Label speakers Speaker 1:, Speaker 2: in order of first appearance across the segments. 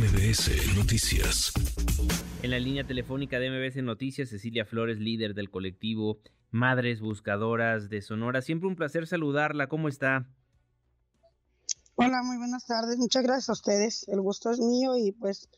Speaker 1: MBS Noticias.
Speaker 2: En la línea telefónica de MBS Noticias, Cecilia Flores, líder del colectivo Madres Buscadoras de Sonora. Siempre un placer saludarla. ¿Cómo está?
Speaker 3: Hola, muy buenas tardes. Muchas gracias a ustedes. El gusto es mío y pues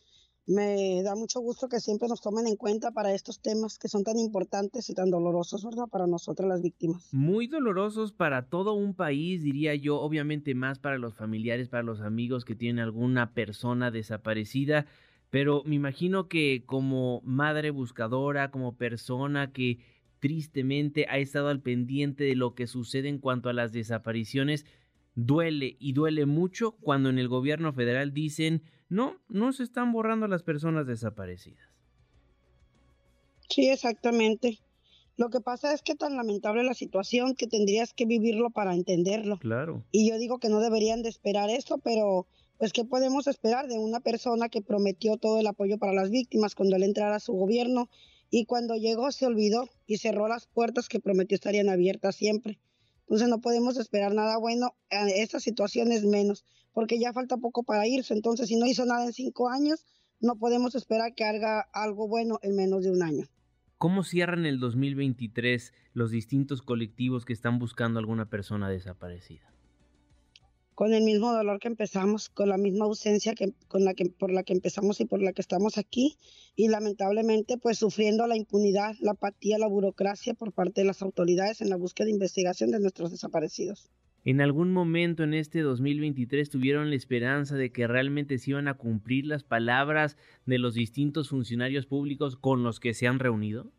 Speaker 3: me da mucho gusto que siempre nos tomen en cuenta para estos temas que son tan importantes y tan dolorosos, ¿verdad? Para nosotras las víctimas.
Speaker 2: Muy dolorosos para todo un país, diría yo, obviamente más para los familiares, para los amigos que tienen alguna persona desaparecida, pero me imagino que como madre buscadora, como persona que tristemente ha estado al pendiente de lo que sucede en cuanto a las desapariciones, duele y duele mucho cuando en el gobierno federal dicen no, no se están borrando las personas desaparecidas.
Speaker 3: Sí, exactamente. Lo que pasa es que tan lamentable la situación que tendrías que vivirlo para entenderlo.
Speaker 2: Claro.
Speaker 3: Y yo digo que no deberían de esperar eso, pero pues ¿qué podemos esperar de una persona que prometió todo el apoyo para las víctimas cuando él entrara a su gobierno y cuando llegó se olvidó y cerró las puertas que prometió estarían abiertas siempre? Entonces no podemos esperar nada bueno, en estas situaciones menos, porque ya falta poco para irse. Entonces si no hizo nada en cinco años, no podemos esperar que haga algo bueno en menos de un año.
Speaker 2: ¿Cómo cierran el 2023 los distintos colectivos que están buscando alguna persona desaparecida?
Speaker 3: Con el mismo dolor que empezamos, con la misma ausencia que, con la que, por la que empezamos y por la que estamos aquí, y lamentablemente pues sufriendo la impunidad, la apatía, la burocracia por parte de las autoridades en la búsqueda de investigación de nuestros desaparecidos.
Speaker 2: ¿En algún momento en este 2023 tuvieron la esperanza de que realmente se iban a cumplir las palabras de los distintos funcionarios públicos con los que se han reunido?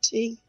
Speaker 3: Sí,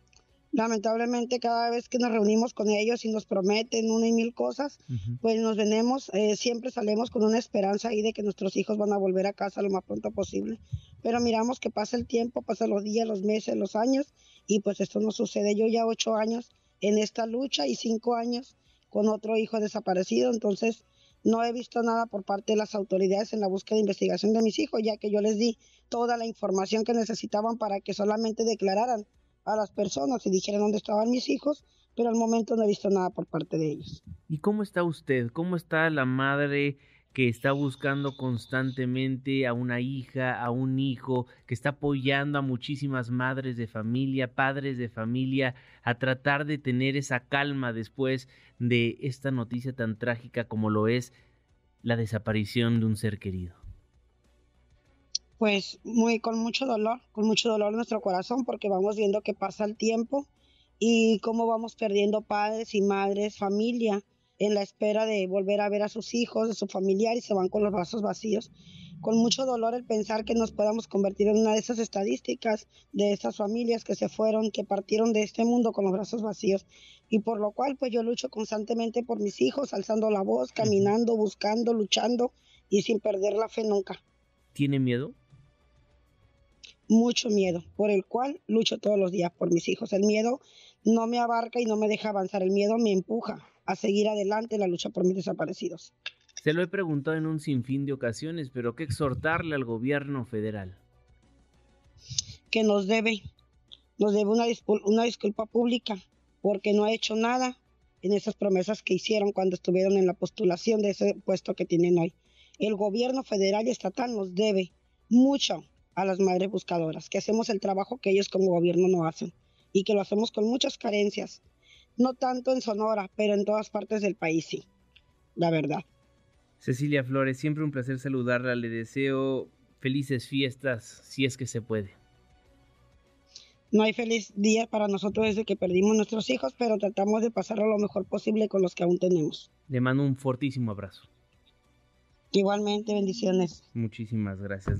Speaker 3: lamentablemente cada vez que nos reunimos con ellos y nos prometen una y mil cosas, pues nos venemos, eh, siempre salimos con una esperanza ahí de que nuestros hijos van a volver a casa lo más pronto posible. Pero miramos que pasa el tiempo, pasan los días, los meses, los años y pues esto no sucede. Yo ya ocho años en esta lucha y cinco años con otro hijo desaparecido, entonces no he visto nada por parte de las autoridades en la búsqueda de investigación de mis hijos, ya que yo les di toda la información que necesitaban para que solamente declararan a las personas y dijeron dónde estaban mis hijos, pero al momento no he visto nada por parte de ellos.
Speaker 2: ¿Y cómo está usted? ¿Cómo está la madre que está buscando constantemente a una hija, a un hijo, que está apoyando a muchísimas madres de familia, padres de familia, a tratar de tener esa calma después de esta noticia tan trágica como lo es la desaparición de un ser querido?
Speaker 3: Pues muy con mucho dolor, con mucho dolor en nuestro corazón porque vamos viendo que pasa el tiempo y cómo vamos perdiendo padres y madres, familia en la espera de volver a ver a sus hijos, de su familiar y se van con los brazos vacíos. Con mucho dolor el pensar que nos podamos convertir en una de esas estadísticas de esas familias que se fueron, que partieron de este mundo con los brazos vacíos. Y por lo cual pues yo lucho constantemente por mis hijos, alzando la voz, caminando, buscando, luchando y sin perder la fe nunca.
Speaker 2: ¿Tiene miedo?
Speaker 3: Mucho miedo, por el cual lucho todos los días por mis hijos. El miedo no me abarca y no me deja avanzar, el miedo me empuja a seguir adelante en la lucha por mis desaparecidos.
Speaker 2: Se lo he preguntado en un sinfín de ocasiones, pero ¿qué exhortarle al gobierno federal?
Speaker 3: Que nos debe, nos debe una, una disculpa pública, porque no ha hecho nada en esas promesas que hicieron cuando estuvieron en la postulación de ese puesto que tienen hoy. El gobierno federal y estatal nos debe mucho a las madres buscadoras, que hacemos el trabajo que ellos como gobierno no hacen y que lo hacemos con muchas carencias, no tanto en Sonora, pero en todas partes del país, sí, la verdad.
Speaker 2: Cecilia Flores, siempre un placer saludarla, le deseo felices fiestas, si es que se puede.
Speaker 3: No hay feliz día para nosotros desde que perdimos nuestros hijos, pero tratamos de pasarlo lo mejor posible con los que aún tenemos.
Speaker 2: Le mando un fortísimo abrazo.
Speaker 3: Igualmente, bendiciones.
Speaker 2: Muchísimas gracias